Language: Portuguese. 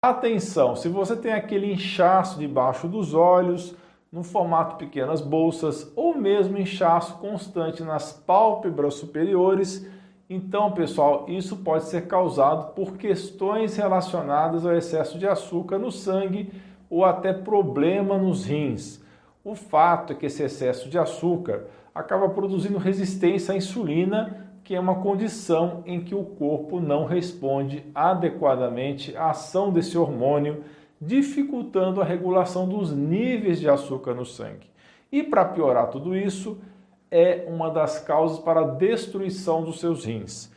Atenção, se você tem aquele inchaço debaixo dos olhos, no formato pequenas bolsas ou mesmo inchaço constante nas pálpebras superiores, então, pessoal, isso pode ser causado por questões relacionadas ao excesso de açúcar no sangue ou até problema nos rins. O fato é que esse excesso de açúcar acaba produzindo resistência à insulina que é uma condição em que o corpo não responde adequadamente à ação desse hormônio, dificultando a regulação dos níveis de açúcar no sangue. E para piorar tudo isso, é uma das causas para a destruição dos seus rins.